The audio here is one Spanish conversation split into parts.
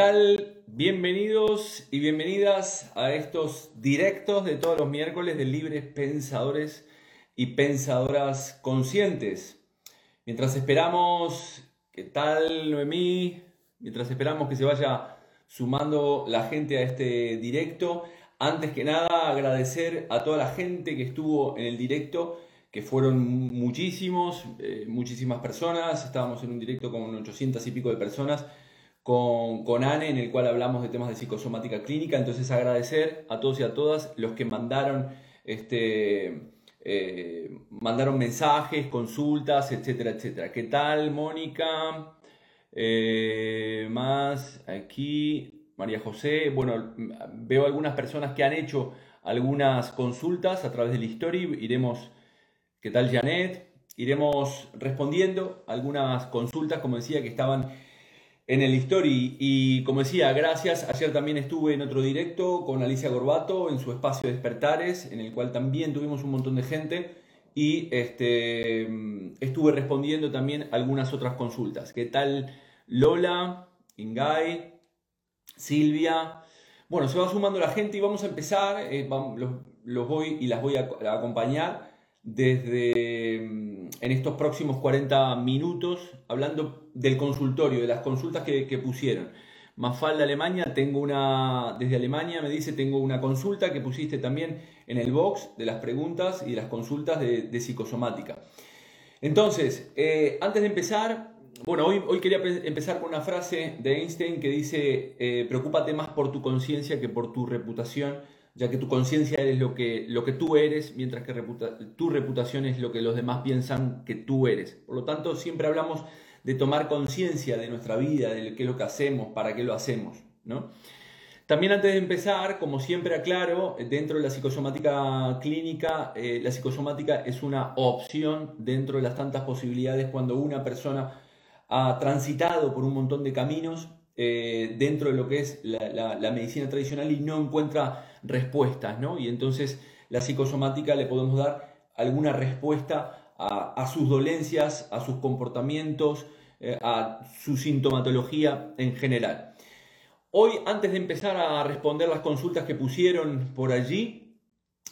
Hola, ¿qué tal? Bienvenidos y bienvenidas a estos directos de todos los miércoles de Libres Pensadores y Pensadoras Conscientes. Mientras esperamos, ¿qué tal Noemí? Mientras esperamos que se vaya sumando la gente a este directo, antes que nada agradecer a toda la gente que estuvo en el directo, que fueron muchísimos, eh, muchísimas personas, estábamos en un directo con 800 y pico de personas con, con Anne, en el cual hablamos de temas de psicosomática clínica. Entonces agradecer a todos y a todas los que mandaron, este, eh, mandaron mensajes, consultas, etcétera, etcétera. ¿Qué tal, Mónica? Eh, más aquí, María José. Bueno, veo algunas personas que han hecho algunas consultas a través del History. Iremos, ¿qué tal, Janet? Iremos respondiendo algunas consultas, como decía, que estaban en el History. Y como decía, gracias. Ayer también estuve en otro directo con Alicia Gorbato en su espacio de Despertares, en el cual también tuvimos un montón de gente. Y este, estuve respondiendo también algunas otras consultas. ¿Qué tal Lola, Ingay, Silvia? Bueno, se va sumando la gente y vamos a empezar. Eh, los, voy y las voy a acompañar desde mm, en estos próximos 40 minutos hablando del consultorio, de las consultas que, pusieron. Mafalda Alemania, tengo una, desde Alemania me dice, tengo una consulta que pusiste también en el box de las preguntas y de las consultas de, psicosomática. Entonces, eh, antes de empezar, bueno, hoy, hoy quería empezar con una frase de Einstein que dice, eh, preocúpate más por tu conciencia que por tu reputación ya que tu conciencia es lo que, lo que tú eres, mientras que tu reputación es lo que los demás piensan que tú eres. Por lo tanto, siempre hablamos de tomar conciencia de nuestra vida, de qué es lo que hacemos, para qué lo hacemos. ¿no? También antes de empezar, como siempre aclaro, dentro de la psicosomática clínica, eh, la psicosomática es una opción dentro de las tantas posibilidades cuando una persona ha transitado por un montón de caminos eh, dentro de lo que es la, medicina tradicional y no encuentra respuestas, ¿no? Y entonces la psicosomática le podemos dar alguna respuesta a, sus dolencias, a sus comportamientos, eh, a su sintomatología en general. Hoy, antes de empezar a responder las consultas que pusieron por allí,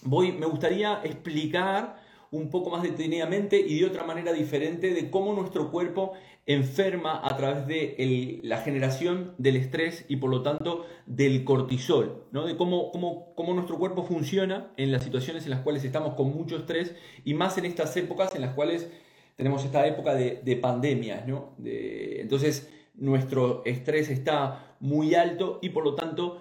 voy, me gustaría explicar un poco más detenidamente y de otra manera diferente de cómo nuestro cuerpo enferma a través de la generación del estrés y por lo tanto del cortisol, ¿no? de cómo, cómo, cómo, nuestro cuerpo funciona en las situaciones en las cuales estamos con mucho estrés y más en estas épocas en las cuales tenemos esta época de, de pandemias. ¿no? Entonces nuestro estrés está muy alto y por lo tanto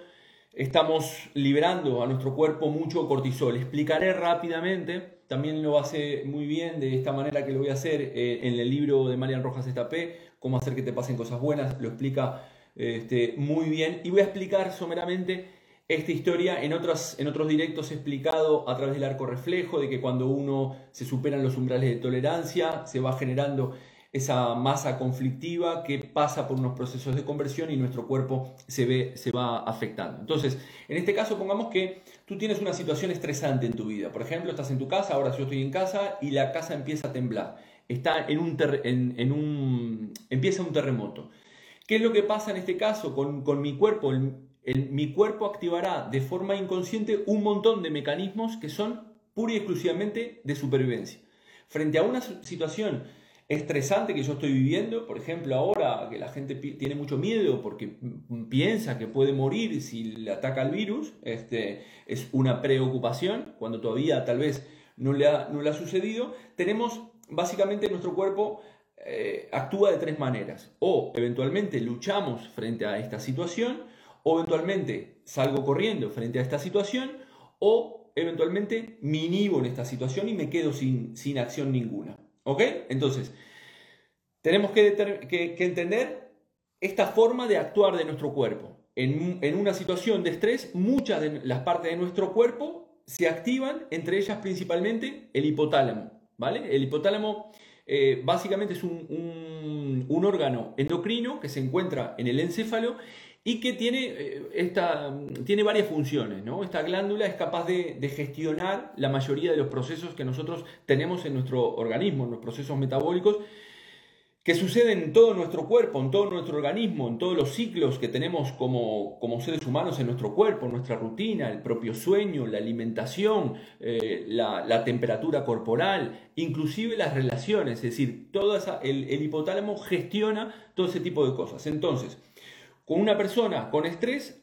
estamos liberando a nuestro cuerpo mucho cortisol. Explicaré rápidamente también lo hace muy bien de esta manera que lo voy a hacer eh, en el libro de Marian Rojas Estapé, cómo hacer que te pasen cosas buenas, lo explica este, muy bien. Y voy a explicar someramente esta historia en, otros, en otros directos explicado a través del arco reflejo, de que cuando uno se superan los umbrales de tolerancia, se va generando esa masa conflictiva que pasa por unos procesos de conversión y nuestro cuerpo se, ve, se va afectando. Entonces, en este caso pongamos que tú tienes una situación estresante en tu vida. Por ejemplo, estás en tu casa, ahora yo estoy en casa y la casa empieza a temblar. Está en un, en, un empieza un terremoto. ¿Qué es lo que pasa en este caso con, con mi cuerpo? mi cuerpo activará de forma inconsciente un montón de mecanismos que son pura y exclusivamente de supervivencia. Frente a una situación estresante que yo estoy viviendo, por ejemplo, ahora que la gente tiene mucho miedo porque piensa que puede morir si le ataca el virus, este, es una preocupación, cuando todavía tal vez no le ha, no le ha sucedido, tenemos básicamente nuestro cuerpo eh, actúa de tres maneras. O eventualmente luchamos frente a esta situación, o eventualmente salgo corriendo frente a esta situación, o eventualmente me en esta situación y me quedo sin, sin acción ninguna. ¿Ok? Entonces, tenemos que, entender esta forma de actuar de nuestro cuerpo. En, una situación de estrés, muchas de las partes de nuestro cuerpo se activan, entre ellas principalmente el hipotálamo. ¿vale? El hipotálamo eh, básicamente es un, órgano endocrino que se encuentra en el encéfalo y que tiene, eh, esta, tiene varias funciones. ¿no? Esta glándula es capaz de, gestionar la mayoría de los procesos que nosotros tenemos en nuestro organismo, en los procesos metabólicos, que sucede en todo nuestro cuerpo, en todo nuestro organismo, en todos los ciclos que tenemos como, como seres humanos en nuestro cuerpo, nuestra rutina, el propio sueño, la alimentación, eh, la, temperatura corporal, inclusive las relaciones, es decir, el, el hipotálamo gestiona todo ese tipo de cosas. Entonces, con una persona con estrés,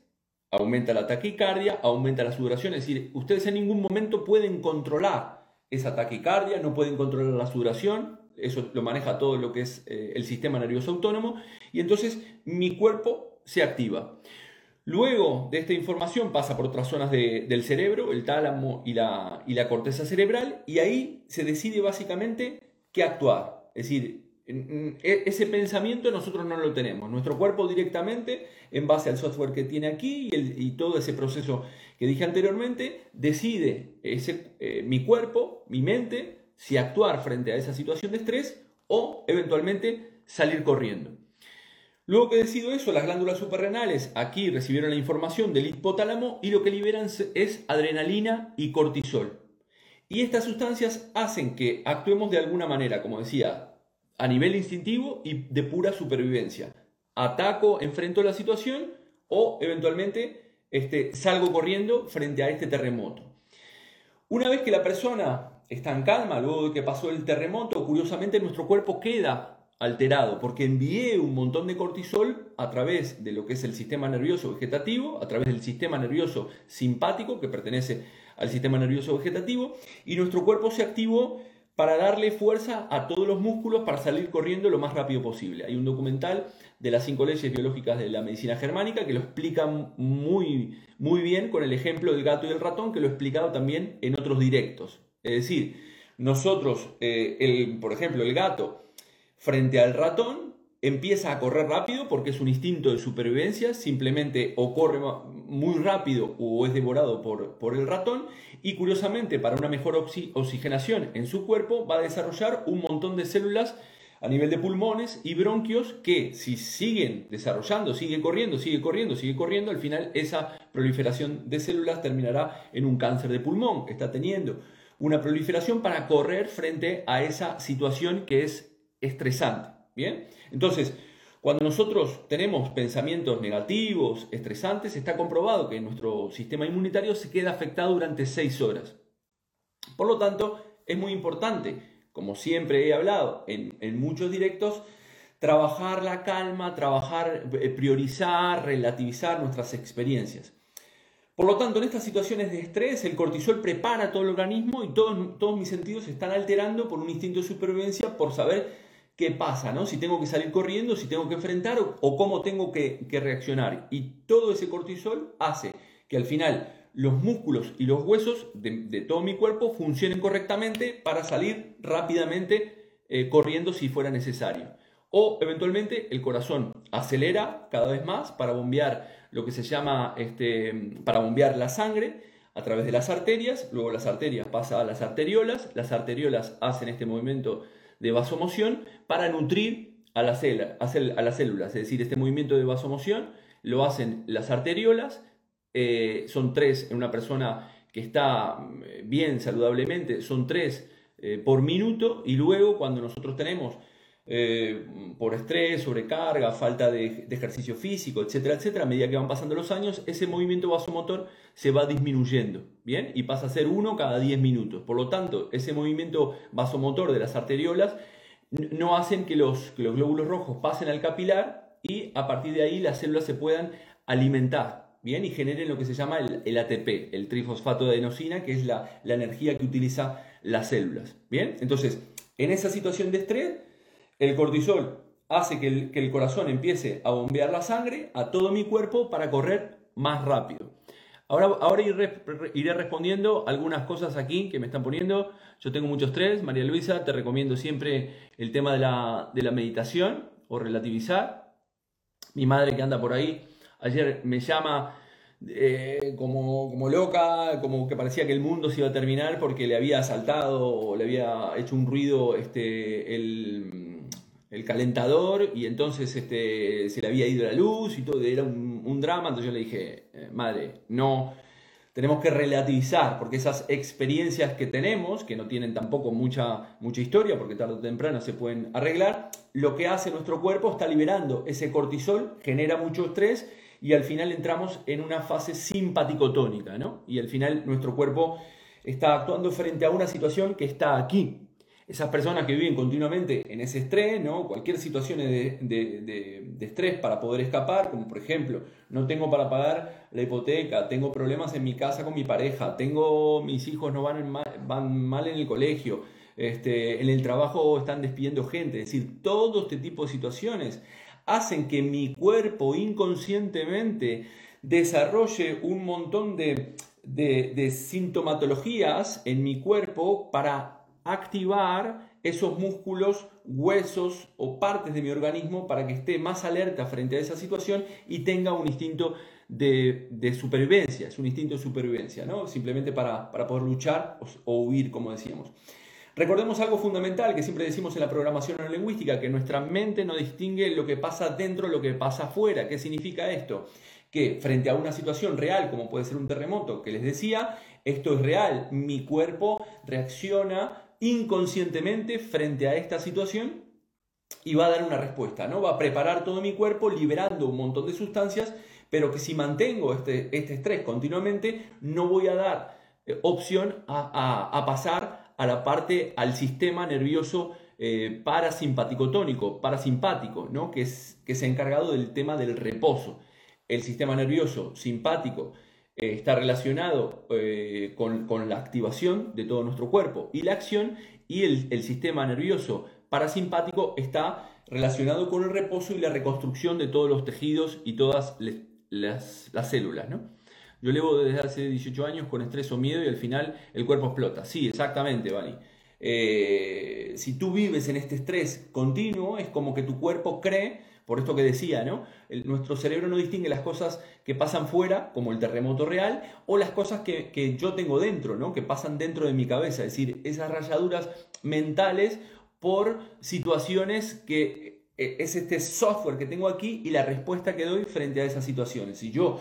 aumenta la taquicardia, aumenta la sudoración, es decir, ustedes en ningún momento pueden controlar esa taquicardia, no pueden controlar la sudoración, eso lo maneja todo lo que es eh, el sistema nervioso autónomo, y entonces mi cuerpo se activa. Luego de esta información pasa por otras zonas del cerebro, el tálamo y la, y la corteza cerebral, y ahí se decide básicamente qué actuar. Es decir, ese pensamiento nosotros no lo tenemos. Nuestro cuerpo directamente, en base al software que tiene aquí y, todo ese proceso que dije anteriormente, decide eh, mi cuerpo, mi mente, si actuar frente a esa situación de estrés o eventualmente salir corriendo. Luego que decido eso, las glándulas suprarrenales aquí recibieron la información del hipotálamo y lo que liberan es adrenalina y cortisol. Y estas sustancias hacen que actuemos de alguna manera, como decía, a nivel instintivo y de pura supervivencia. Ataco, enfrento la situación o eventualmente este, salgo corriendo frente a este terremoto. Una vez que la persona está en calma luego de que pasó el terremoto, curiosamente nuestro cuerpo queda alterado porque envié un montón de cortisol a través de lo que es el sistema nervioso vegetativo, a través del sistema nervioso simpático que pertenece al sistema nervioso vegetativo y nuestro cuerpo se activó para darle fuerza a todos los músculos para salir corriendo lo más rápido posible. Hay un documental de las cinco leyes biológicas de la medicina germánica que lo explica muy, muy bien con el ejemplo del gato y el ratón que lo he explicado también en otros directos. Es decir, nosotros, eh, el, por ejemplo, el gato frente al ratón empieza a correr rápido porque es un instinto de supervivencia, simplemente o corre muy rápido o es devorado por, por el ratón y curiosamente para una mejor oxigenación en su cuerpo va a desarrollar un montón de células a nivel de pulmones y bronquios que si siguen desarrollando, sigue corriendo, sigue corriendo, sigue corriendo, al final esa proliferación de células terminará en un cáncer de pulmón está teniendo una proliferación para correr frente a esa situación que es estresante. Bien, entonces, cuando nosotros tenemos pensamientos negativos, estresantes, está comprobado que nuestro sistema inmunitario se queda afectado durante seis horas. Por lo tanto, es muy importante, como siempre he hablado en, en muchos directos, trabajar la calma, trabajar, eh, priorizar, relativizar nuestras experiencias. Por lo tanto, en estas situaciones de estrés, el cortisol prepara todo el organismo y todos, todos mis sentidos se están alterando por un instinto de supervivencia por saber qué pasa, ¿no? Si tengo que salir corriendo, si tengo que enfrentar o, cómo tengo que, reaccionar. Y todo ese cortisol hace que al final los músculos y los huesos de, todo mi cuerpo funcionen correctamente para salir rápidamente eh, corriendo si fuera necesario. O eventualmente el corazón acelera cada vez más para bombear lo que se llama, este, para bombear la sangre a través de las arterias, luego las arterias pasan a las arteriolas, las arteriolas hacen este movimiento de vasomoción para nutrir a, las células, es decir, este movimiento de vasomoción lo hacen las arteriolas, eh, son tres en una persona que está mm, bien saludablemente, son tres eh, por minuto y luego cuando nosotros tenemos eh, por estrés, sobrecarga, falta de, ejercicio físico, etcétera, etcétera, a medida que van pasando los años, ese movimiento vasomotor se va disminuyendo, ¿bien? Y pasa a ser uno cada 10 minutos. Por lo tanto, ese movimiento vasomotor de las arteriolas no hacen que los, glóbulos rojos pasen al capilar y a partir de ahí las células se puedan alimentar, ¿bien? Y generen lo que se llama el, ATP, el trifosfato de adenosina, que es la, la energía que utiliza las células, ¿bien? Entonces, en esa situación de estrés, el cortisol hace que el, corazón empiece a bombear la sangre a todo mi cuerpo para correr más rápido. Ahora, ahora iré, respondiendo algunas cosas aquí que me están poniendo. Yo tengo mucho estrés. María Luisa, te recomiendo siempre el tema de la, meditación o relativizar. Mi madre que anda por ahí, ayer me llama eh, como, loca, como que parecía que el mundo se iba a terminar porque le había saltado o le había hecho un ruido este, el, el calentador y entonces este, se le había ido la luz y todo, era un, drama, entonces yo le dije, eh, madre, no, tenemos que relativizar, porque esas experiencias que tenemos, que no tienen tampoco mucha, mucha historia, porque tarde o temprano se pueden arreglar, lo que hace nuestro cuerpo está liberando ese cortisol, genera mucho estrés y al final entramos en una fase simpaticotónica, ¿no? Y al final nuestro cuerpo está actuando frente a una situación que está aquí. Esas personas que viven continuamente en ese estrés, ¿no? Cualquier situación de, de, estrés para poder escapar, como por ejemplo, no tengo para pagar la hipoteca, tengo problemas en mi casa con mi pareja, tengo mis hijos no van, van mal en el colegio, este, en el trabajo están despidiendo gente, es decir, todo este tipo de situaciones hacen que mi cuerpo inconscientemente desarrolle un montón de, de, sintomatologías en mi cuerpo para activar esos músculos, huesos o partes de mi organismo para que esté más alerta frente a esa situación y tenga un instinto de, supervivencia, es un instinto de supervivencia, ¿no? simplemente para, poder luchar o huir, como decíamos. Recordemos algo fundamental que siempre decimos en la programación neurolingüística, que nuestra mente no distingue lo que pasa dentro de lo que pasa afuera. ¿Qué significa esto? Que frente a una situación real, como puede ser un terremoto, que les decía, esto es real, mi cuerpo reacciona inconscientemente frente a esta situación y va a dar una respuesta, ¿no? Va a preparar todo mi cuerpo liberando un montón de sustancias, pero que si mantengo este, este estrés continuamente, no voy a dar eh, opción a, a, pasar a la parte, al sistema nervioso eh, parasimpaticotónico, parasimpático, ¿no? que, es, que ha encargado del tema del reposo. El sistema nervioso simpático eh, está relacionado eh, con, la activación de todo nuestro cuerpo y la acción, y el, sistema nervioso parasimpático está relacionado con el reposo y la reconstrucción de todos los tejidos y todas las, las células. ¿no? Yo levo desde hace 18 años con estrés o miedo y al final el cuerpo explota. Sí, exactamente, Vani. Eh, si tú vives en este estrés continuo, es como que tu cuerpo cree, por esto que decía, ¿no? nuestro cerebro no distingue las cosas que pasan fuera, como el terremoto real, o las cosas que, que yo tengo dentro, ¿no? Que pasan dentro de mi cabeza, es decir, esas rayaduras mentales por situaciones que eh, es este software que tengo aquí y la respuesta que doy frente a esas situaciones. Si yo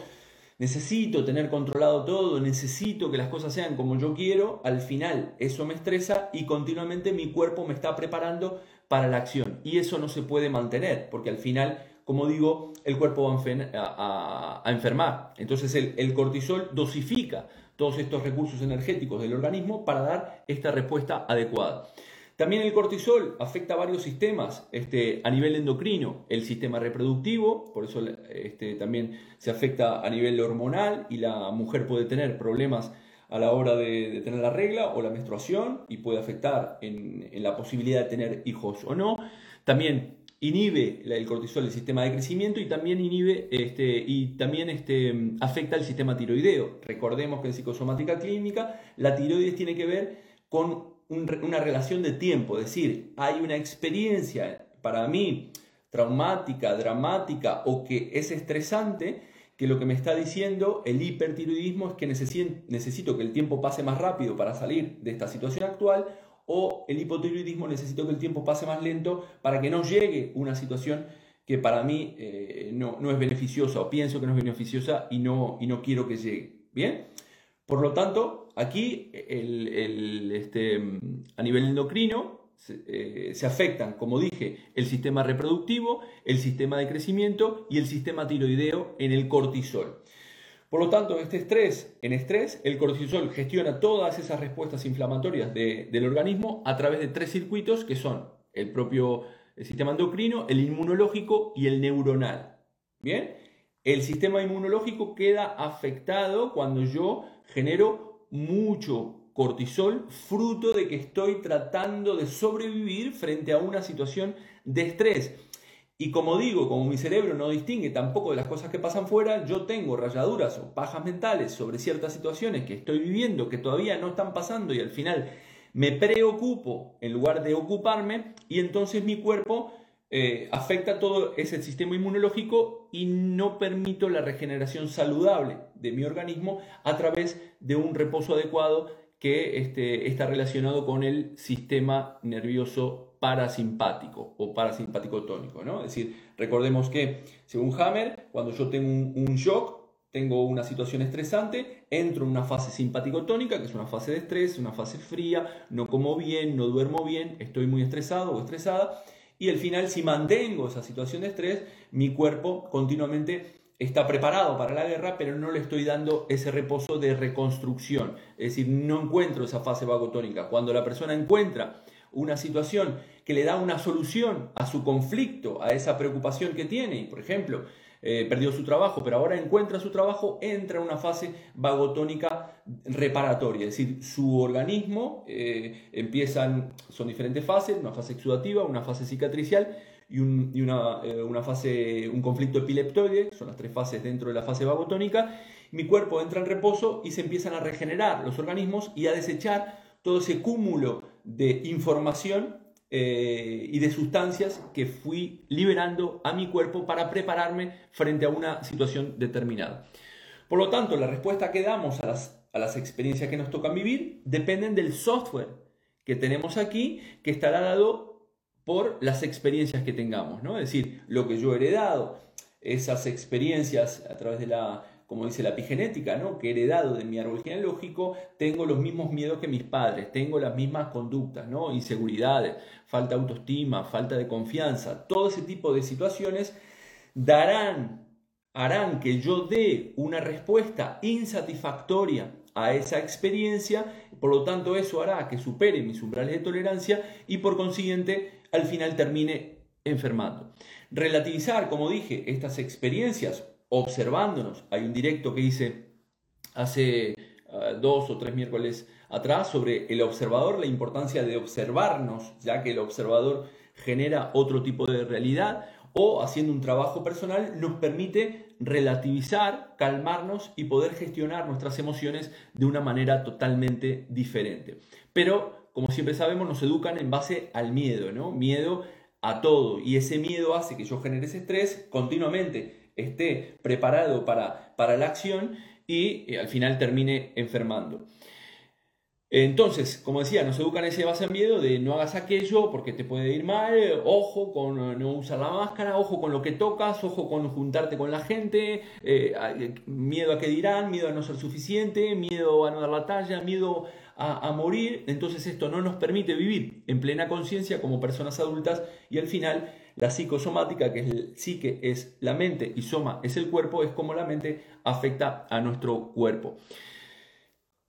necesito tener controlado todo, necesito que las cosas sean como yo quiero, al final eso me estresa y continuamente mi cuerpo me está preparando para la acción. Y eso no se puede mantener, porque al final, como digo, el cuerpo va a, enfermar. Entonces el, cortisol dosifica todos estos recursos energéticos del organismo para dar esta respuesta adecuada. También el cortisol afecta a varios sistemas este, a nivel endocrino, el sistema reproductivo, por eso este, también se afecta a nivel hormonal y la mujer puede tener problemas a la hora de, tener la regla o la menstruación y puede afectar en, la posibilidad de tener hijos o no. También inhibe el cortisol el sistema de crecimiento y también inhibe este, y también este, afecta el sistema tiroideo. Recordemos que en psicosomática clínica la tiroides tiene que ver con una relación de tiempo, es decir, hay una experiencia para mí traumática, dramática o que es estresante, que lo que me está diciendo el hipertiroidismo es que necesito que el tiempo pase más rápido para salir de esta situación actual o el hipotiroidismo necesito que el tiempo pase más lento para que no llegue una situación que para mí eh, no, no, es beneficiosa o pienso que no es beneficiosa y no, y no quiero que llegue. Bien, por lo tanto, aquí este, a nivel endocrino eh, se, afectan, como dije, el sistema reproductivo, el sistema de crecimiento y el sistema tiroideo en el cortisol. Por lo tanto, este estrés, en estrés, el cortisol gestiona todas esas respuestas inflamatorias del organismo a través de tres circuitos que son el propio sistema endocrino, el inmunológico y el neuronal. Bien, el sistema inmunológico queda afectado cuando yo genero mucho cortisol fruto de que estoy tratando de sobrevivir frente a una situación de estrés. Y como digo, como mi cerebro no distingue tampoco de las cosas que pasan fuera, yo tengo rayaduras o pajas mentales sobre ciertas situaciones que estoy viviendo, que todavía no están pasando y al final me preocupo en lugar de ocuparme y entonces mi cuerpo eh, afecta todo ese sistema inmunológico y no permito la regeneración saludable de mi organismo a través de un reposo adecuado que este, está relacionado con el sistema nervioso parasimpático o parasimpático tónico. ¿no? Es decir, recordemos que según Hammer, cuando yo tengo un, shock, tengo una situación estresante, entro en una fase simpático-tónica, que es una fase de estrés, una fase fría, no como bien, no duermo bien, estoy muy estresado o estresada, y al final si mantengo esa situación de estrés, mi cuerpo continuamente está preparado para la guerra, pero no le estoy dando ese reposo de reconstrucción. Es decir, no encuentro esa fase vagotónica. Cuando la persona encuentra una situación que le da una solución a su conflicto, a esa preocupación que tiene, por ejemplo, eh, perdió su trabajo, pero ahora encuentra su trabajo, entra en una fase vagotónica reparatoria, es decir, su organismo eh, empiezan, son diferentes fases, una fase exudativa, una fase cicatricial y, una, eh, una, fase, un conflicto epileptoide, son las tres fases dentro de la fase vagotónica, mi cuerpo entra en reposo y se empiezan a regenerar los organismos y a desechar todo ese cúmulo de información eh, y de sustancias que fui liberando a mi cuerpo para prepararme frente a una situación determinada. Por lo tanto, la respuesta que damos a las, a las experiencias que nos tocan vivir dependen del software que tenemos aquí, que estará dado por las experiencias que tengamos, ¿no? Es decir, lo que yo he heredado, esas experiencias a través de la como dice la epigenética, ¿no? que heredado de mi árbol genealógico, tengo los mismos miedos que mis padres, tengo las mismas conductas, ¿no? inseguridades, falta de autoestima, falta de confianza, todo ese tipo de situaciones darán, harán que yo dé una respuesta insatisfactoria a esa experiencia, por lo tanto eso hará que supere mis umbrales de tolerancia y por consiguiente al final termine enfermando. Relativizar, como dije, estas experiencias observándonos. Hay un directo que hice hace ah, dos o tres miércoles atrás sobre el observador, la importancia de observarnos, ya que el observador genera otro tipo de realidad o haciendo un trabajo personal nos permite relativizar, calmarnos y poder gestionar nuestras emociones de una manera totalmente diferente. Pero, como siempre sabemos, nos educan en base al miedo, ¿no? Miedo a todo. Y ese miedo hace que yo genere ese estrés continuamente esté preparado para, para la acción y eh, al final termine enfermando. Entonces, como decía, nos educan ese base en miedo de no hagas aquello porque te puede ir mal, ojo con no usar la máscara, ojo con lo que tocas, ojo con juntarte con la gente, eh, miedo a que dirán, miedo a no ser suficiente, miedo a no dar la talla, miedo a, a morir. Entonces esto no nos permite vivir en plena conciencia como personas adultas y al final la psicosomática, que es el psique es la mente y soma es el cuerpo, es como la mente afecta a nuestro cuerpo.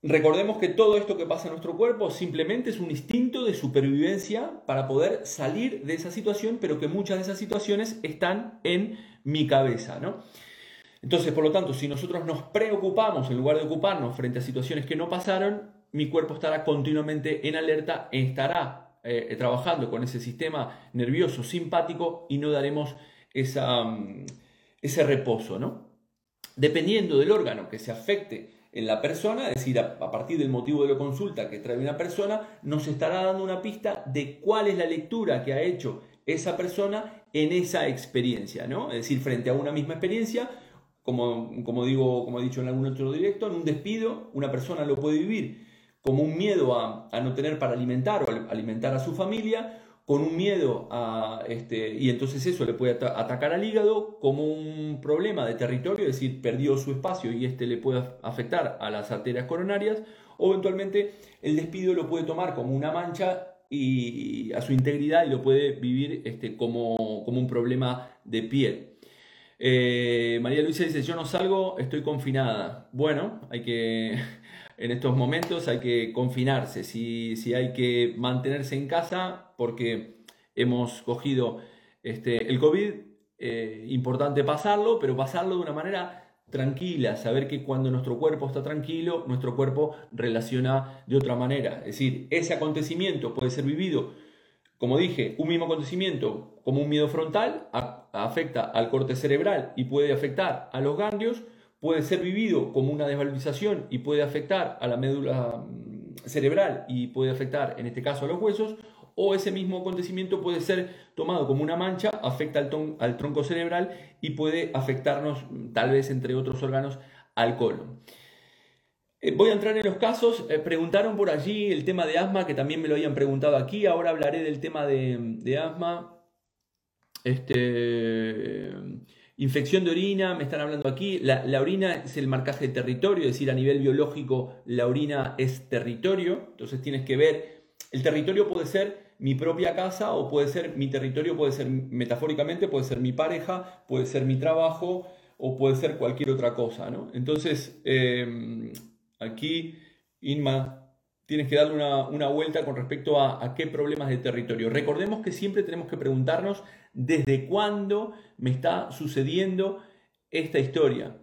Recordemos que todo esto que pasa en nuestro cuerpo simplemente es un instinto de supervivencia para poder salir de esa situación, pero que muchas de esas situaciones están en mi cabeza, ¿no? Entonces, por lo tanto, si nosotros nos preocupamos en lugar de ocuparnos frente a situaciones que no pasaron, mi cuerpo estará continuamente en alerta, estará eh, trabajando con ese sistema nervioso simpático y no daremos esa, mm, ese reposo, ¿no? Dependiendo del órgano que se afecte en la persona, es decir, a, partir del motivo de la consulta que trae una persona, nos estará dando una pista de cuál es la lectura que ha hecho esa persona en esa experiencia, ¿no? Es decir, frente a una misma experiencia, como, como digo, como he dicho en algún otro directo, en un despido, una persona lo puede vivir como un miedo a, no tener para alimentar o alimentar a su familia, con un miedo a, este, y entonces eso le puede atacar al hígado como un problema de territorio, es decir, perdió su espacio y este le puede afectar a las arterias coronarias, o eventualmente el despido lo puede tomar como una mancha y, a su integridad y lo puede vivir este, como, como un problema de piel. Eh, María Luisa dice, yo no salgo, estoy confinada. Bueno, hay que en estos momentos hay que confinarse, si, si hay que mantenerse en casa porque hemos cogido este, el COVID, eh, importante pasarlo, pero pasarlo de una manera tranquila, saber que cuando nuestro cuerpo está tranquilo, nuestro cuerpo relaciona de otra manera. Es decir, ese acontecimiento puede ser vivido, como dije, un mismo acontecimiento como un miedo frontal, afecta al corte cerebral y puede afectar a los ganglios, puede ser vivido como una desvalorización y puede afectar a la médula mm, cerebral y puede afectar en este caso a los huesos, o ese mismo acontecimiento puede ser tomado como una mancha, afecta al, tronco cerebral y puede afectarnos mm, tal vez entre otros órganos al colon. Eh, voy a entrar en los casos. Eh, preguntaron por allí el tema de asma, que también me lo habían preguntado aquí. Ahora hablaré del tema de, de asma. Este, Infección de orina, me están hablando aquí. La, orina es el marcaje de territorio, es decir, a nivel biológico la orina es territorio. Entonces tienes que ver, el territorio puede ser mi propia casa o puede ser mi territorio, puede ser metafóricamente, puede ser mi pareja, puede ser mi trabajo o puede ser cualquier otra cosa. ¿no? Entonces, em, aquí, Inma, tienes que darle una, vuelta con respecto a, a, qué problemas de territorio. Recordemos que siempre tenemos que preguntarnos desde cuándo me está sucediendo esta historia.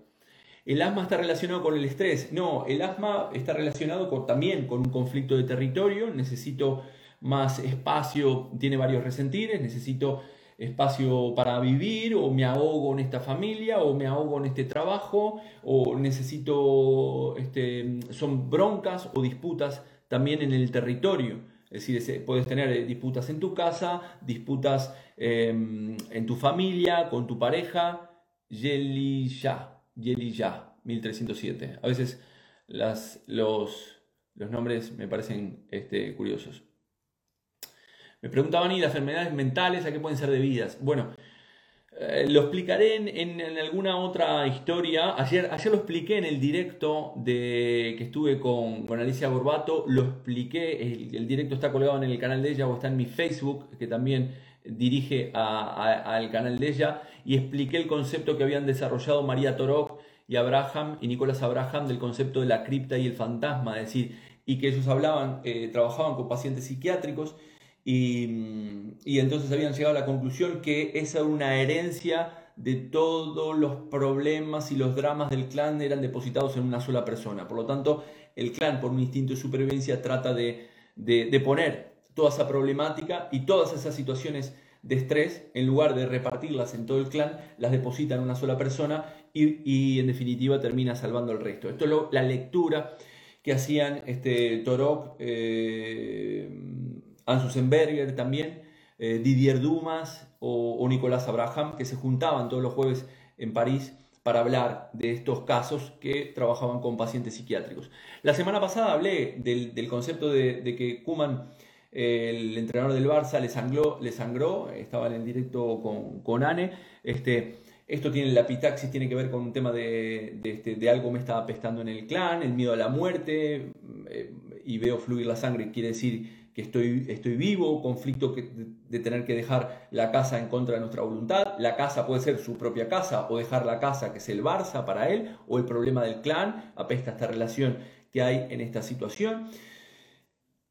El asma está relacionado con el estrés. No, el asma está relacionado también con un conflicto de territorio. Necesito más espacio, tiene varios resentires, necesito espacio para vivir, o me ahogo en esta familia, o me ahogo en este trabajo, o necesito, este, son broncas o disputas también en el territorio. Es decir, puedes tener eh, disputas en tu casa, disputas em, en tu familia, con tu pareja. Yeliya, Yeliya, 1307. A veces las, los, los nombres me parecen este, curiosos. Me preguntaban, ¿y las enfermedades mentales a qué pueden ser debidas? Bueno, eh, lo explicaré en, alguna otra historia. Ayer, ayer lo expliqué en el directo de, que estuve con, Alicia Borbato. Lo expliqué. El, directo está colgado en el canal de ella o está en mi Facebook, que también dirige al canal de ella. Y expliqué el concepto que habían desarrollado María Torok y Abraham y Nicolás Abraham del concepto de la cripta y el fantasma. Es decir, y que ellos hablaban, eh, trabajaban con pacientes psiquiátricos y, entonces habían llegado a la conclusión que esa era una herencia de todos los problemas y los dramas del clan eran depositados en una sola persona. Por lo tanto, el clan, por un instinto de supervivencia, trata de, poner toda esa problemática y todas esas situaciones de estrés, en lugar de repartirlas en todo el clan, las deposita en una sola persona y, en definitiva termina salvando al resto. Esto es la lectura que hacían este, Torok. Eh, Ansusenberger también, eh, Didier Dumas o, Nicolás Abraham, que se juntaban todos los jueves en París para hablar de estos casos que trabajaban con pacientes psiquiátricos. La semana pasada hablé del, concepto de, que Kuman, el entrenador del Barça, le sangró, le sangró estaba en directo con, con Ane. Este, esto tiene la pitaxis, tiene que ver con un tema de, de, este, algo me estaba apestando en el clan, el miedo a la muerte, eh, y veo fluir la sangre, quiere decir que estoy, estoy vivo, conflicto de, tener que dejar la casa en contra de nuestra voluntad. La casa puede ser su propia casa o dejar la casa que es el Barça para él, o el problema del clan, apesta esta relación que hay en esta situación.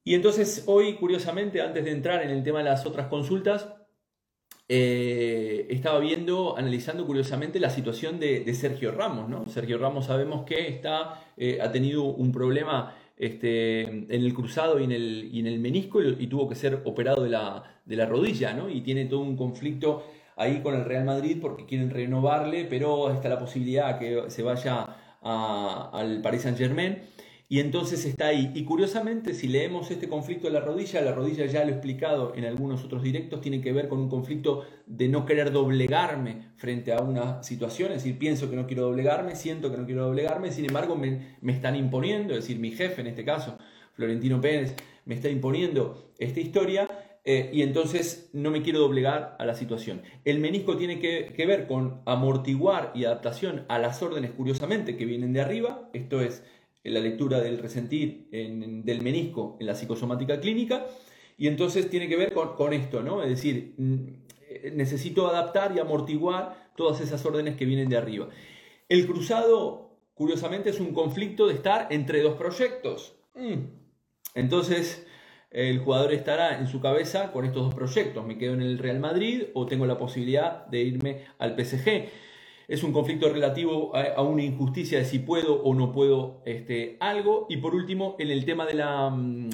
Y entonces hoy, curiosamente, antes de entrar en el tema de las otras consultas, eh, estaba viendo, analizando curiosamente la situación de, Sergio Ramos. ¿no? Sergio Ramos sabemos que está, eh, ha tenido un problema este, en el cruzado y en el, menisco y, tuvo que ser operado de la, de la rodilla, ¿no? Y tiene todo un conflicto ahí con el Real Madrid porque quieren renovarle, pero está la posibilidad que se vaya al Paris Saint Germain. Y entonces está ahí. Y curiosamente, si leemos este conflicto de la rodilla, la rodilla ya lo he explicado en algunos otros directos, tiene que ver con un conflicto de no querer doblegarme frente a una situación, es decir, pienso que no quiero doblegarme, siento que no quiero doblegarme, sin embargo me, están imponiendo, es decir, mi jefe en este caso, Florentino Pérez, me está imponiendo esta historia eh, y entonces no me quiero doblegar a la situación. El menisco tiene que, que, ver con amortiguar y adaptación a las órdenes, curiosamente, que vienen de arriba. Esto es en la lectura del resentir del menisco en la psicosomática clínica, y entonces tiene que ver con, esto, ¿no? Es decir, mm, necesito adaptar y amortiguar todas esas órdenes que vienen de arriba. El cruzado, curiosamente, es un conflicto de estar entre dos proyectos. Mm. Entonces, el jugador estará en su cabeza con estos dos proyectos. Me quedo en el Real Madrid o tengo la posibilidad de irme al PSG es un conflicto relativo a, una injusticia de si puedo o no puedo este, algo. Y por último, en el tema de la... Mm,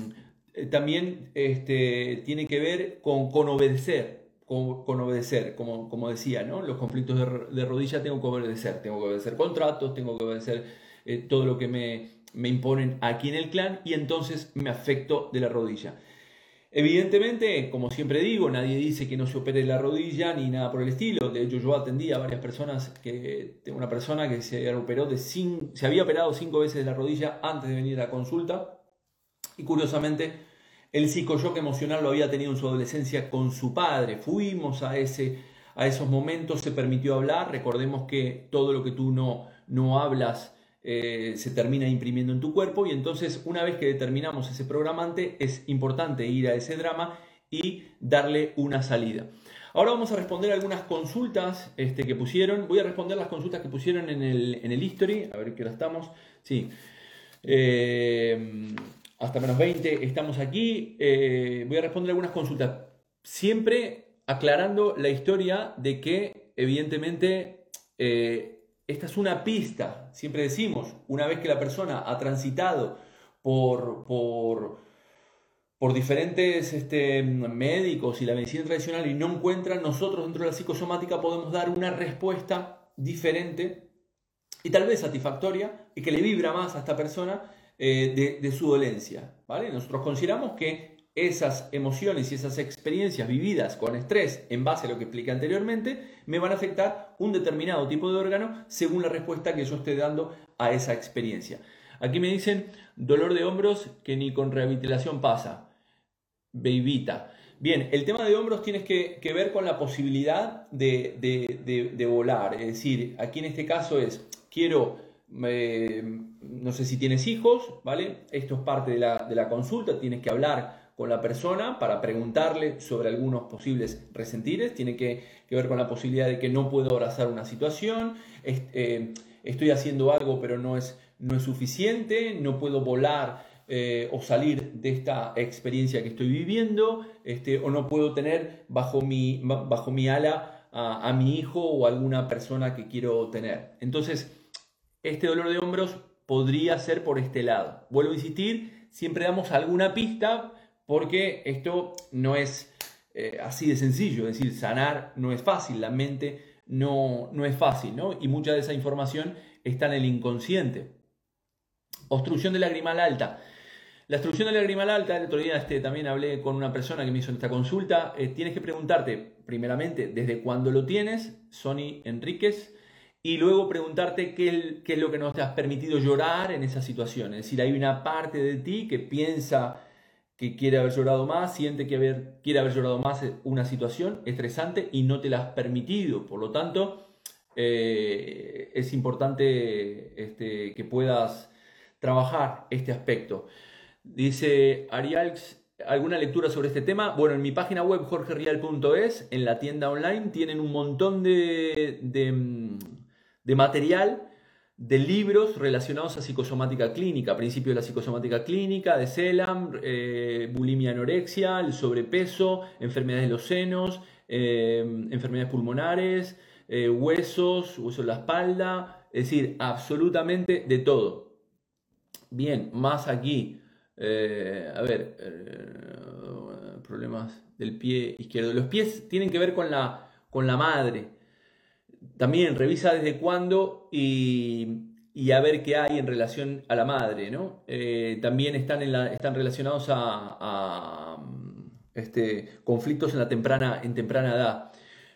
eh, también este, tiene que ver con, con obedecer, con, obedecer, como, como decía, ¿no? Los conflictos de, rodilla tengo que obedecer, tengo que obedecer contratos, tengo que obedecer eh, todo lo que me, me imponen aquí en el clan y entonces me afecto de la rodilla. Evidentemente, como siempre digo, nadie dice que no se opere la rodilla ni nada por el estilo. De hecho, yo atendí a varias personas que una persona que se operó de se había operado cinco veces la rodilla antes de venir a la consulta y curiosamente el psicoshock emocional lo había tenido en su adolescencia con su padre. Fuimos a ese a esos momentos, se permitió hablar. Recordemos que todo lo que tú no no hablas eh, se termina imprimiendo en tu cuerpo y entonces una vez que determinamos ese programante es importante ir a ese drama y darle una salida. Ahora vamos a responder algunas consultas este, que pusieron. Voy a responder las consultas que pusieron en el, en el history. A ver qué hora estamos. Sí. Eh, hasta menos 20 estamos aquí. Eh, voy a responder algunas consultas. Siempre aclarando la historia de que, evidentemente, esta es una pista. Siempre decimos, una vez que la persona ha transitado por, por por diferentes este, médicos y la medicina tradicional y no encuentran, nosotros dentro de la psicosomática podemos dar una respuesta diferente y tal vez satisfactoria y que le vibra más a esta persona eh, de, su dolencia. ¿vale? Nosotros consideramos que esas emociones y esas experiencias vividas con estrés en base a lo que expliqué anteriormente me van a afectar un determinado tipo de órgano según la respuesta que yo esté dando a esa experiencia. Aquí me dicen dolor de hombros que ni con rehabilitación pasa. Bebita. Bien, el tema de hombros tienes que, ver con la posibilidad de, volar. Es decir, aquí en este caso es, quiero, eh, no sé si tienes hijos, ¿vale? Esto es parte de la, consulta, tienes que hablar con la persona para preguntarle sobre algunos posibles resentires, tiene que, ver con la posibilidad de que no puedo abrazar una situación, eh, estoy haciendo algo pero no es, no es suficiente, no puedo volar eh, o salir de esta experiencia que estoy viviendo, este, o no puedo tener bajo mi, bajo mi ala a, mi hijo o alguna persona que quiero tener. Entonces, este dolor de hombros podría ser por este lado. Vuelvo a insistir, siempre damos alguna pista porque esto no es eh, así de sencillo, es decir, sanar no es fácil, la mente no, no es fácil, ¿no? Y mucha de esa información está en el inconsciente. Obstrucción de lagrimal alta. La instrucción de la lagrimal alta, el otro día este, también hablé con una persona que me hizo esta consulta. Eh, tienes que preguntarte, primeramente, desde cuándo lo tienes, Sony Enríquez, y luego preguntarte qué, es lo que no te has permitido llorar en esa situación. Es decir, hay una parte de ti que piensa que quiere haber llorado más, siente que haber, quiere haber llorado más una situación estresante y no te la has permitido. Por lo tanto, eh, es importante este, que puedas trabajar este aspecto. Dice Arialx, ¿alguna lectura sobre este tema? Bueno, en mi página web jorgerial.es, en la tienda online, tienen un montón de, de, material de libros relacionados a psicosomática clínica, principio de la psicosomática clínica, de CELAM, eh, bulimia anorexia, el sobrepeso, enfermedades de los senos, eh, enfermedades pulmonares, eh, huesos, huesos de la espalda, es decir, absolutamente de todo. Bien, más aquí. A ver, problemas del pie izquierdo. Los pies tienen que ver con la, con la madre. También revisa desde cuándo y, a ver qué hay en relación a la madre. ¿no? Eh, también están, están relacionados a, este, conflictos en, la temprana, en temprana edad.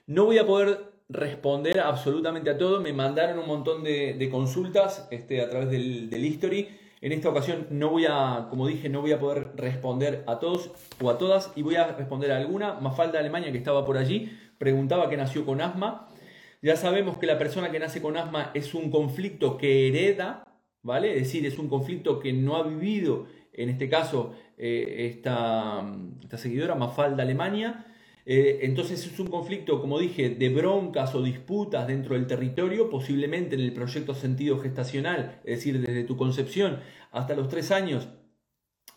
No voy a poder responder absolutamente a todo. Me mandaron un montón de, consultas este, a través del, del history. En esta ocasión no voy a, como dije, no voy a poder responder a todos o a todas y voy a responder a alguna. Mafalda Alemania, que estaba por allí, preguntaba que nació con asma. Ya sabemos que la persona que nace con asma es un conflicto que hereda, ¿vale? Es decir, es un conflicto que no ha vivido, en este caso, eh, esta, seguidora, Mafalda Alemania, eh, entonces es un conflicto, como dije, de broncas o disputas dentro del territorio, posiblemente en el proyecto sentido gestacional, es decir, desde tu concepción hasta los tres años,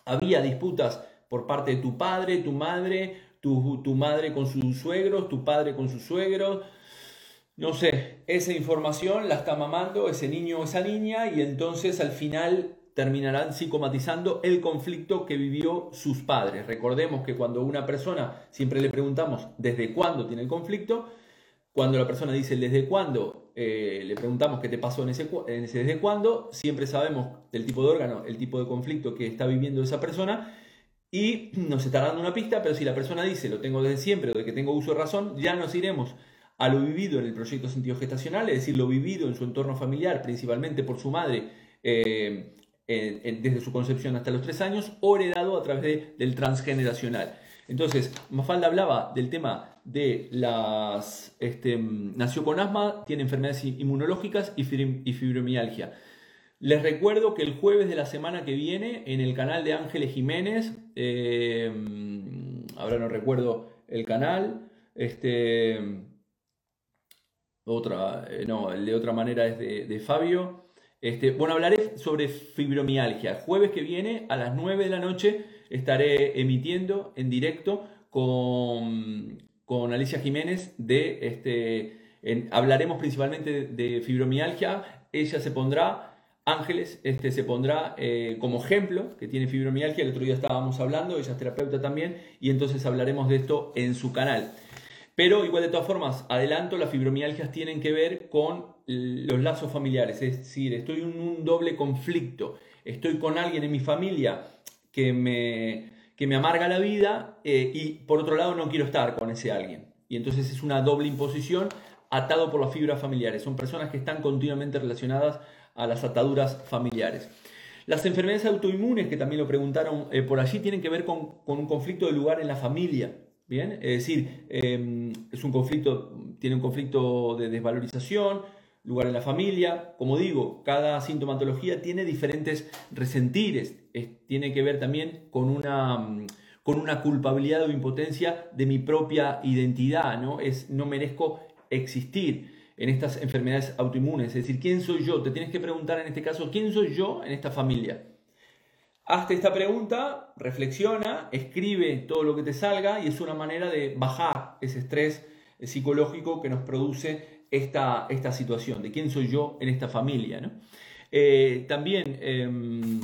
había disputas por parte de tu padre, tu madre, tu, tu madre con sus suegros, tu padre con sus suegros. No sé, esa información la está mamando ese niño o esa niña y entonces al final terminarán psicomatizando el conflicto que vivió sus padres. Recordemos que cuando una persona, siempre le preguntamos desde cuándo tiene el conflicto, cuando la persona dice desde cuándo, eh, le preguntamos qué te pasó en ese, desde cuándo, siempre sabemos el tipo de órgano, el tipo de conflicto que está viviendo esa persona y nos está dando una pista, pero si la persona dice lo tengo desde siempre o de que tengo uso de razón, ya nos iremos a lo vivido en el proyecto sentido gestacional, es decir, lo vivido en su entorno familiar, principalmente por su madre, eh, desde su concepción hasta los tres años o heredado a través del transgeneracional. Entonces, Mafalda hablaba del tema de las... Este, nació con asma, tiene enfermedades inmunológicas y, fibromialgia. Les recuerdo que el jueves de la semana que viene, en el canal de Ángeles Jiménez, eh, ahora no recuerdo el canal, este, otra, eh, no, el de otra manera es de, Fabio. Este, bueno, hablaré sobre fibromialgia. jueves que viene a las 9 de la noche estaré emitiendo en directo con, con Alicia Jiménez de este, hablaremos principalmente de, fibromialgia. Ella se pondrá Ángeles este, se pondrá eh, como ejemplo que tiene fibromialgia. El otro día estábamos hablando, ella es terapeuta también, y entonces hablaremos de esto en su canal. Pero igual de todas formas, adelanto, las fibromialgias tienen que ver con los lazos familiares, es decir, estoy en un doble conflicto, estoy con alguien en mi familia que me, que me amarga la vida eh, y por otro lado no quiero estar con ese alguien. Y entonces es una doble imposición atado por las fibras familiares. Son personas que están continuamente relacionadas a las ataduras familiares. Las enfermedades autoinmunes, que también lo preguntaron eh, por allí, tienen que ver con, con un conflicto de lugar en la familia. Bien, es decir, em, es un conflicto, tiene un conflicto de desvalorización, lugar en la familia. Como digo, cada sintomatología tiene diferentes resentires. tiene que ver también con una, con una culpabilidad o impotencia de mi propia identidad. ¿no? Es, no merezco existir en estas enfermedades autoinmunes. Es decir, ¿quién soy yo? Te tienes que preguntar en este caso, ¿quién soy yo en esta familia? Hazte esta pregunta, reflexiona, escribe todo lo que te salga y es una manera de bajar ese estrés psicológico que nos produce esta, esta situación, de quién soy yo en esta familia. Eh, también, em,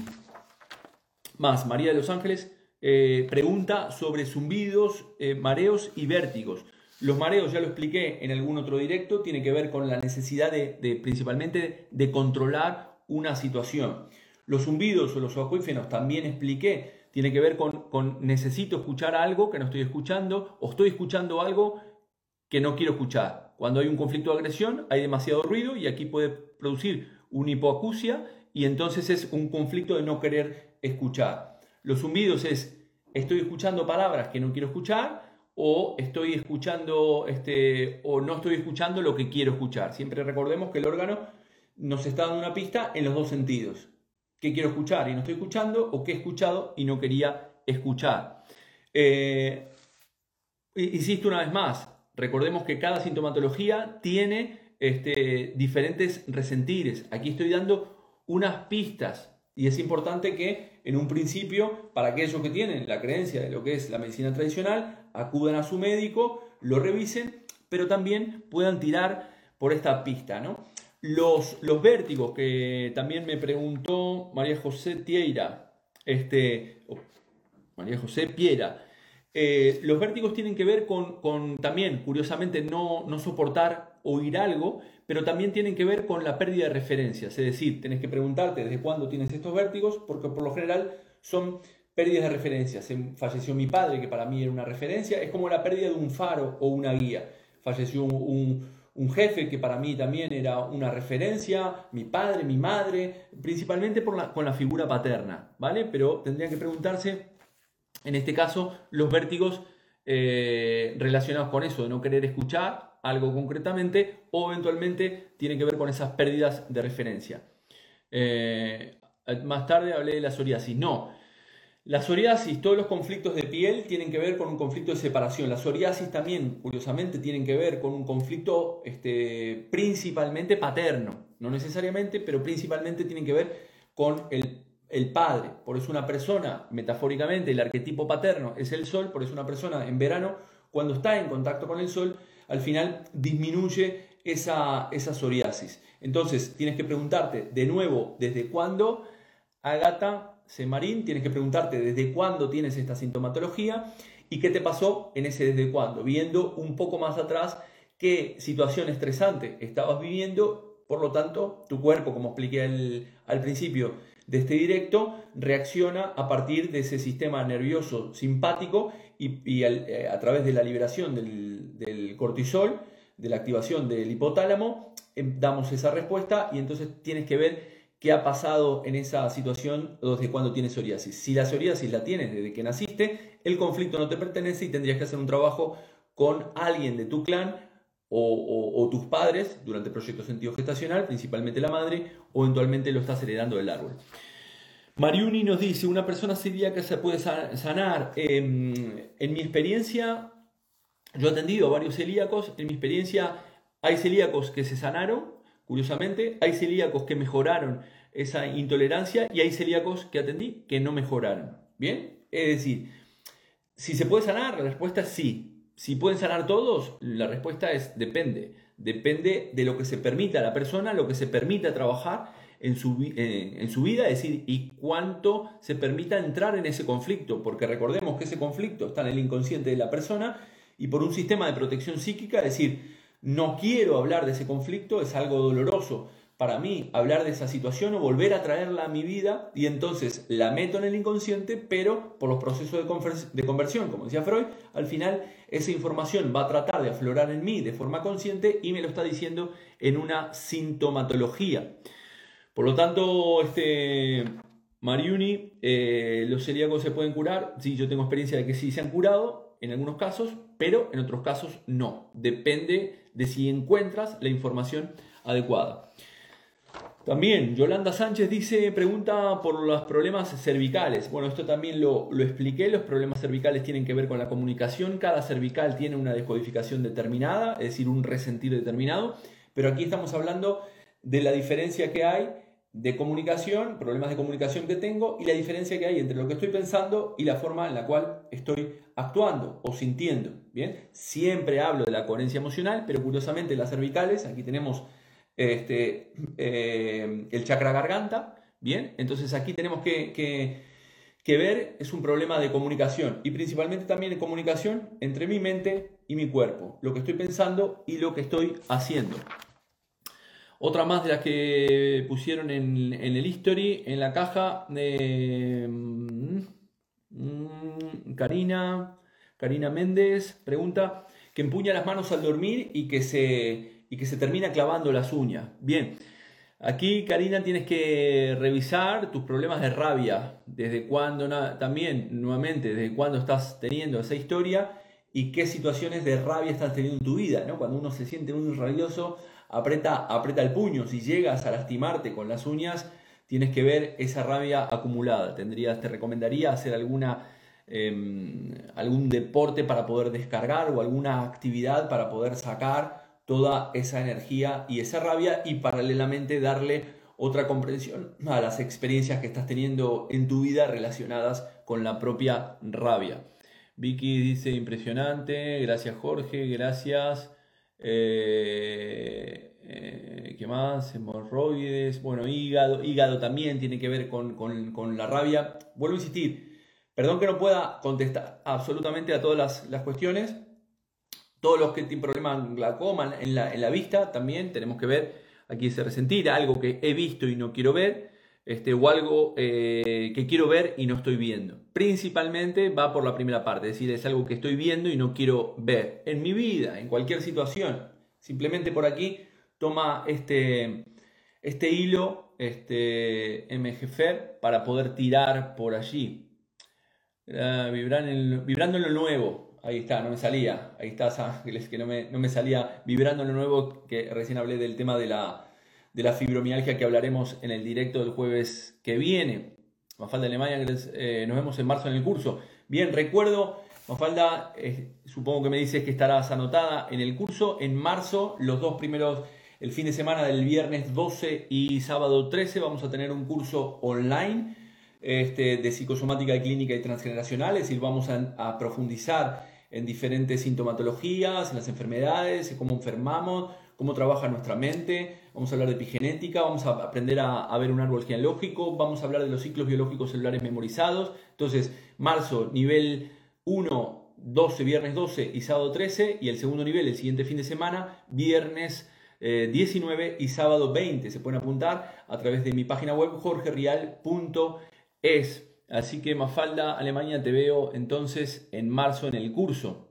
más, María de los Ángeles eh, pregunta sobre zumbidos, eh, mareos y vértigos. Los mareos, ya lo expliqué en algún otro directo, tiene que ver con la necesidad de, principalmente de controlar una situación. Los zumbidos o los acuífenos también expliqué, tiene que ver con, necesito escuchar algo que no estoy escuchando o estoy escuchando algo que no quiero escuchar. Cuando hay un conflicto de agresión hay demasiado ruido y aquí puede producir una hipoacusia y entonces es un conflicto de no querer escuchar. Los zumbidos es estoy escuchando palabras que no quiero escuchar o estoy escuchando este, o no estoy escuchando lo que quiero escuchar. Siempre recordemos que el órgano nos está dando una pista en los dos sentidos qué quiero escuchar y no estoy escuchando, o qué he escuchado y no quería escuchar. Eh, insisto una vez más, recordemos que cada sintomatología tiene este, diferentes resentires. Aquí estoy dando unas pistas y es importante que en un principio, para aquellos que tienen la creencia de lo que es la medicina tradicional, acudan a su médico, lo revisen, pero también puedan tirar por esta pista, ¿no? Los, vértigos que también me preguntó María José Tieira, este, María José Piera, eh, los vértigos tienen que ver con, también, curiosamente, no, no, soportar oír algo, pero también tienen que ver con la pérdida de referencias. Es decir, tenés que preguntarte desde cuándo tienes estos vértigos, porque por lo general son pérdidas de referencias. Falleció mi padre, que para mí era una referencia, es como la pérdida de un faro o una guía. Falleció un jefe que para mí también era una referencia, mi padre, mi madre, principalmente con la figura paterna, ¿vale? Pero tendría que preguntarse, en este caso, los vértigos eh, relacionados con eso, de no querer escuchar algo concretamente, o eventualmente tiene que ver con esas pérdidas de referencia. Eh, más tarde hablé de la psoriasis. No, la psoriasis, todos los conflictos de piel tienen que ver con un conflicto de separación. La psoriasis también, curiosamente, tienen que ver con un conflicto este, principalmente paterno. No necesariamente, pero principalmente tienen que ver con el, el padre. Por eso una persona, metafóricamente, el arquetipo paterno es el sol, por eso una persona en verano, cuando está en contacto con el sol, al final disminuye esa, esa psoriasis. Entonces, tienes que preguntarte de nuevo, ¿desde cuándo Agata Semarín, tienes que preguntarte desde cuándo tienes esta sintomatología y qué te pasó en ese desde cuándo, viendo un poco más atrás qué situación estresante estabas viviendo, por lo tanto, tu cuerpo, como expliqué al, principio de este directo, reacciona a partir de ese sistema nervioso simpático y, eh, a través de la liberación del, cortisol, de la activación del hipotálamo, em, damos esa respuesta y entonces tienes que ver qué ha pasado en esa situación desde cuando tienes psoriasis. Si la psoriasis la tienes desde que naciste, el conflicto no te pertenece y tendrías que hacer un trabajo con alguien de tu clan o, tus padres durante el proyecto sentido gestacional, principalmente la madre, o eventualmente lo estás heredando del árbol. Mariuni nos dice, una persona celíaca se puede sanar. Em, en mi experiencia, yo he atendido a varios celíacos, en mi experiencia hay celíacos que se sanaron, curiosamente, hay celíacos que mejoraron esa intolerancia y hay celíacos que atendí que no mejoraron. ¿Bien? Es decir, si se puede sanar, la respuesta es sí. Si pueden sanar todos, la respuesta es depende. Depende de lo que se permita a la persona, lo que se permita trabajar en su, en su vida, es decir, y cuánto se permita entrar en ese conflicto, porque recordemos que ese conflicto está en el inconsciente de la persona y por un sistema de protección psíquica, es decir, no quiero hablar de ese conflicto, es algo doloroso para mí hablar de esa situación o volver a traerla a mi vida y entonces la meto en el inconsciente, pero por los procesos de, conversión, como decía Freud, al final esa información va a tratar de aflorar en mí de forma consciente y me lo está diciendo en una sintomatología. Por lo tanto, este Mariuni, eh, los celíacos se pueden curar. Sí, yo tengo experiencia de que sí se han curado en algunos casos, pero en otros casos no. Depende de si encuentras la información adecuada. También Yolanda Sánchez dice, pregunta por los problemas cervicales. Bueno, esto también lo, lo, expliqué, los problemas cervicales tienen que ver con la comunicación, cada cervical tiene una descodificación determinada, es decir, un resentir determinado, pero aquí estamos hablando de la diferencia que hay de comunicación, problemas de comunicación que tengo y la diferencia que hay entre lo que estoy pensando y la forma en la cual estoy actuando o sintiendo. Bien, siempre hablo de la coherencia emocional, pero curiosamente las cervicales, aquí tenemos este, eh, el chakra garganta, ¿bien? Entonces aquí tenemos que, que, ver, es un problema de comunicación y principalmente también de comunicación entre mi mente y mi cuerpo, lo que estoy pensando y lo que estoy haciendo. Otra más de las que pusieron en, el history, en la caja de mm, mm, Karina, Karina Méndez, pregunta que empuña las manos al dormir y que se y que se termina clavando las uñas. Bien, aquí Karina tienes que revisar tus problemas de rabia, desde cuándo también, nuevamente, desde cuándo estás teniendo esa historia y qué situaciones de rabia estás teniendo en tu vida. ¿no? Cuando uno se siente muy rabioso, aprieta, aprieta el puño. Si llegas a lastimarte con las uñas, tienes que ver esa rabia acumulada. Tendrías, te recomendaría hacer alguna... Em, algún deporte para poder descargar o alguna actividad para poder sacar toda esa energía y esa rabia y paralelamente darle otra comprensión a las experiencias que estás teniendo en tu vida relacionadas con la propia rabia. Vicky dice impresionante, gracias Jorge, gracias. Eh, eh, ¿Qué más? Hemorroides, bueno, hígado, hígado también tiene que ver con, con, la rabia. Vuelvo a insistir, perdón que no pueda contestar absolutamente a todas las, las cuestiones, todos los que tienen problemas en glaucoma en la, en la vista también tenemos que ver aquí ese resentir, algo que he visto y no quiero ver, este, o algo eh, que quiero ver y no estoy viendo. Principalmente va por la primera parte, es decir, es algo que estoy viendo y no quiero ver en mi vida, en cualquier situación. Simplemente por aquí toma este, este hilo, este MGFER, para poder tirar por allí. Uh, vibrando en lo nuevo, ahí está, no me salía. Ahí está Ángeles, que no me, no me salía vibrando lo nuevo, que recién hablé del tema de la, de la fibromialgia que hablaremos en el directo del jueves que viene. Mafalda Alemania, eh, nos vemos en marzo en el curso. Bien, recuerdo, Mafalda, eh, supongo que me dices que estarás anotada en el curso. En marzo, los dos primeros, el fin de semana del viernes 12 y sábado 13, vamos a tener un curso online este, de psicosomática clínica y transgeneracional, es decir, vamos a, profundizar en diferentes sintomatologías, en las enfermedades, en cómo enfermamos, cómo trabaja nuestra mente, vamos a hablar de epigenética, vamos a aprender a, ver un árbol genealógico, vamos a hablar de los ciclos biológicos celulares memorizados. Entonces, marzo, nivel 1, 12, viernes 12 y sábado 13, y el segundo nivel, el siguiente fin de semana, viernes 19 eh, y sábado 20. Se pueden apuntar a través de mi página web jorgerial.com es. Así que Mafalda, Alemania, te veo entonces en marzo en el curso.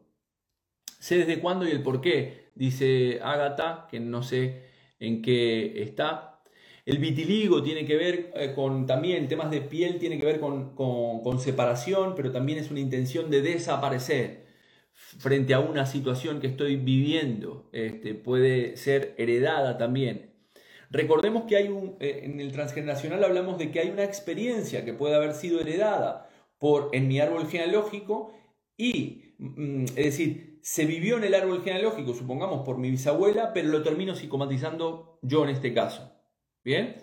Sé desde cuándo y el por qué, dice Ágata, que no sé en qué está. El vitiligo tiene que ver eh, con también temas de piel, tiene que ver con, con, separación, pero también es una intención de desaparecer frente a una situación que estoy viviendo. Este, puede ser heredada también. Recordemos que hay un, eh, en el transgeneracional hablamos de que hay una experiencia que puede haber sido heredada por, en mi árbol genealógico y, mm, es decir, se vivió en el árbol genealógico, supongamos, por mi bisabuela, pero lo termino psicomatizando yo en este caso. ¿Bien?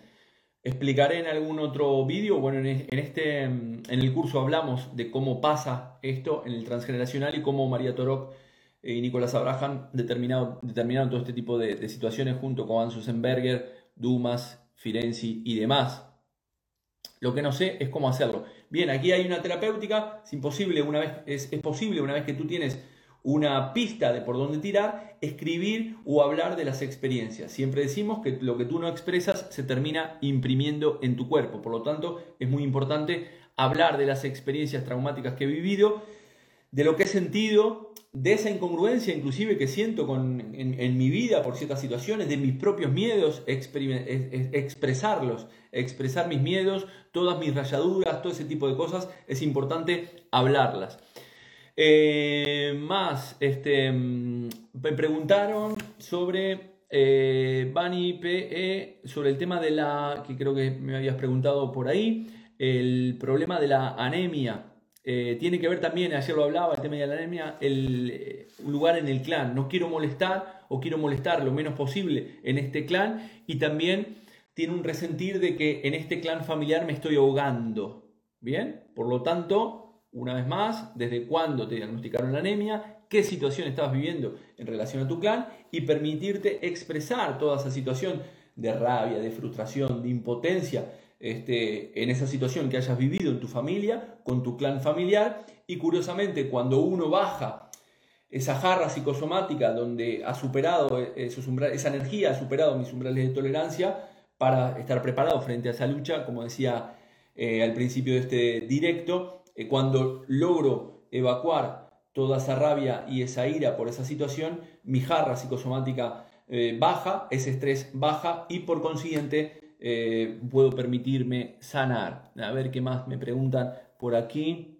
Explicaré en algún otro vídeo, bueno, en este, en el curso hablamos de cómo pasa esto en el transgeneracional y cómo María Torok y Nicolás Abraham determinaron, determinaron todo este tipo de, situaciones junto con Hans Susenberger, Dumas, Firenzi y demás. Lo que no sé es cómo hacerlo. Bien, aquí hay una terapéutica, es imposible una vez, es, es posible una vez que tú tienes una pista de por dónde tirar, escribir o hablar de las experiencias. Siempre decimos que lo que tú no expresas se termina imprimiendo en tu cuerpo. Por lo tanto, es muy importante hablar de las experiencias traumáticas que he vivido, de lo que he sentido, de esa incongruencia inclusive que siento con, en, mi vida por ciertas situaciones, de mis propios miedos, expresarlos, expresar mis miedos, todas mis rayaduras, todo ese tipo de cosas, es importante hablarlas. Eh, más, este, mm, me preguntaron sobre eh, Bani PE, sobre el tema de la, que creo que me habías preguntado por ahí, el problema de la anemia. Eh, tiene que ver también, ayer lo hablaba, el tema de la anemia, el eh, lugar en el clan. No quiero molestar o quiero molestar lo menos posible en este clan y también tiene un resentir de que en este clan familiar me estoy ahogando. Bien, por lo tanto, una vez más, desde cuándo te diagnosticaron la anemia, qué situación estabas viviendo en relación a tu clan y permitirte expresar toda esa situación de rabia, de frustración, de impotencia este, en esa situación que hayas vivido en tu familia, con tu clan familiar. Y curiosamente cuando uno baja esa jarra psicosomática donde ha superado esos esa energía, ha superado mis umbrales de tolerancia para estar preparado frente a esa lucha, como decía eh, al principio de este directo, eh, cuando logro evacuar toda esa rabia y esa ira por esa situación, mi jarra psicosomática eh, baja, ese estrés baja y por consiguiente eh, puedo permitirme sanar. A ver qué más me preguntan por aquí.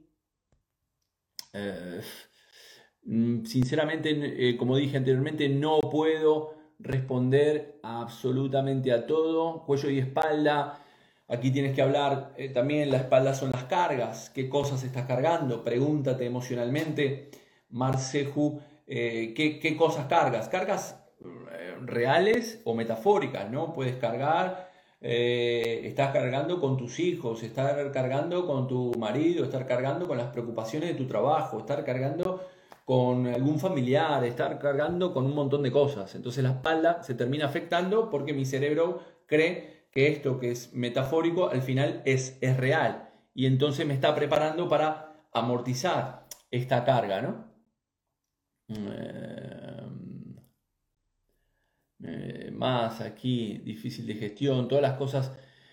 Mm, sinceramente, como dije anteriormente, no puedo responder absolutamente a todo. Cuello y espalda, Aquí tienes que hablar eh, también, la espalda son las cargas, qué cosas estás cargando, pregúntate emocionalmente, Marceju, eh, ¿qué, cosas cargas? Cargas eh, reales o metafóricas, ¿no? Puedes cargar, estás cargando con tus hijos, estar cargando con tu marido, estar cargando con las preocupaciones de tu trabajo, estar cargando con algún familiar, estar cargando con un montón de cosas. Entonces la espalda se termina afectando porque mi cerebro cree que esto que es metafórico al final es, es real y entonces me está preparando para amortizar esta carga, ¿no? Eh, eh, más aquí, difícil de gestión, todas las cosas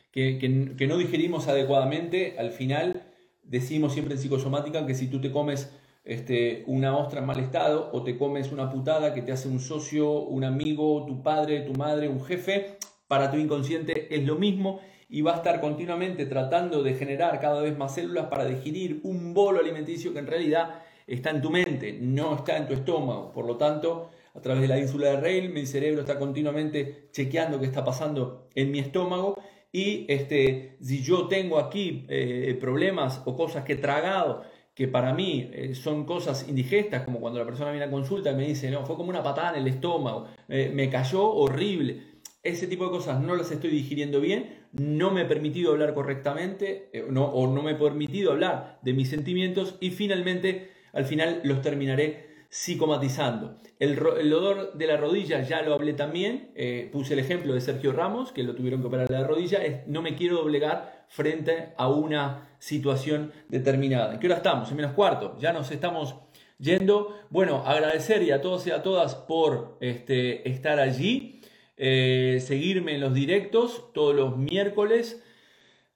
que, que, no digerimos adecuadamente, al final decimos siempre en psicosomática que si tú te comes este, una ostra en mal estado o te comes una putada que te hace un socio, un amigo, tu padre, tu madre, un jefe, para tu inconsciente es lo mismo y va a estar continuamente tratando de generar cada vez más células para digerir un bolo alimenticio que en realidad está en tu mente, no está en tu estómago. Por lo tanto, a través de la ínsula de Reil, mi cerebro está continuamente chequeando qué está pasando en mi estómago y este, si yo tengo aquí eh, problemas o cosas que he tragado que para mí eh, son cosas indigestas, como cuando la persona viene a consulta y me dice, no, fue como una patada en el estómago, eh, me cayó horrible ese tipo de cosas no las estoy digiriendo bien, no me he permitido hablar correctamente eh, no, o no me he permitido hablar de mis sentimientos y finalmente al final los terminaré psicomatizando. El, el de la rodilla ya lo hablé también, eh, puse el ejemplo de Sergio Ramos, que lo tuvieron que operar la rodilla, no me quiero doblegar frente a una situación determinada. ¿En qué hora estamos? En menos cuarto, ya nos estamos yendo. Bueno, agradecer y a todos y a todas por este, estar allí. Eh, seguirme en los directos todos los miércoles.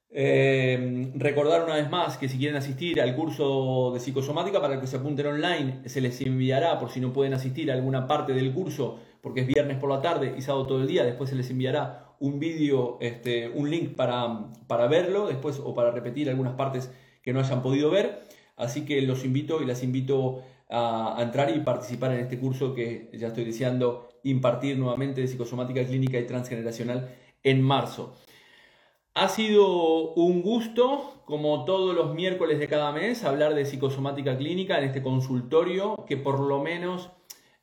Eh, recordar una vez más que si quieren asistir al curso de psicosomática para que se apunten online, se les enviará por si no pueden asistir a alguna parte del curso, porque es viernes por la tarde y sábado todo el día, después se les enviará un vídeo, este, un link para, para verlo, después o para repetir algunas partes que no hayan podido ver. Así que los invito y las invito a, entrar y participar en este curso que ya estoy deseando impartir nuevamente de psicosomática clínica y transgeneracional en marzo. Ha sido un gusto, como todos los miércoles de cada mes, hablar de psicosomática clínica en este consultorio que por lo menos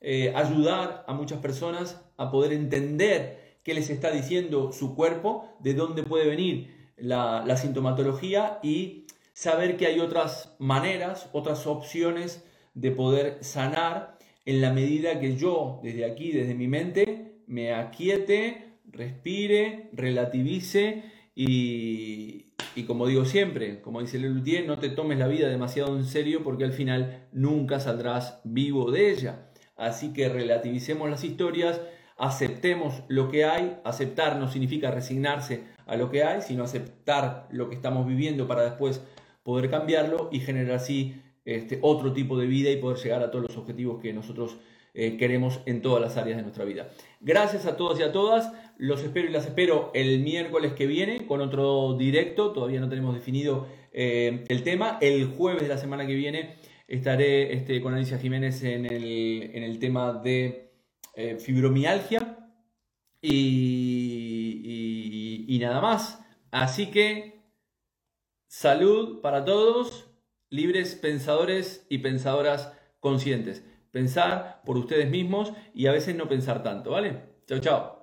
eh, ayudar a muchas personas a poder entender qué les está diciendo su cuerpo, de dónde puede venir la, la sintomatología y saber que hay otras maneras, otras opciones de poder sanar en la medida que yo desde aquí, desde mi mente, me aquiete, respire, relativice y, como digo siempre, como dice Lelutier, no te tomes la vida demasiado en serio porque al final nunca saldrás vivo de ella. Así que relativicemos las historias, aceptemos lo que hay. Aceptar no significa resignarse a lo que hay, sino aceptar lo que estamos viviendo para después poder cambiarlo y generar así este, otro tipo de vida y poder llegar a todos los objetivos que nosotros eh, queremos en todas las áreas de nuestra vida. Gracias a todos y a todas. Los espero y las espero el miércoles que viene con otro directo. Todavía no tenemos definido eh, el tema. El jueves de la semana que viene estaré este, con Alicia Jiménez en el, tema de eh, fibromialgia. y nada más. Así que salud para todos, libres pensadores y pensadoras conscientes pensar por ustedes mismos y a veces no pensar tanto, ¿vale? Chao, chao.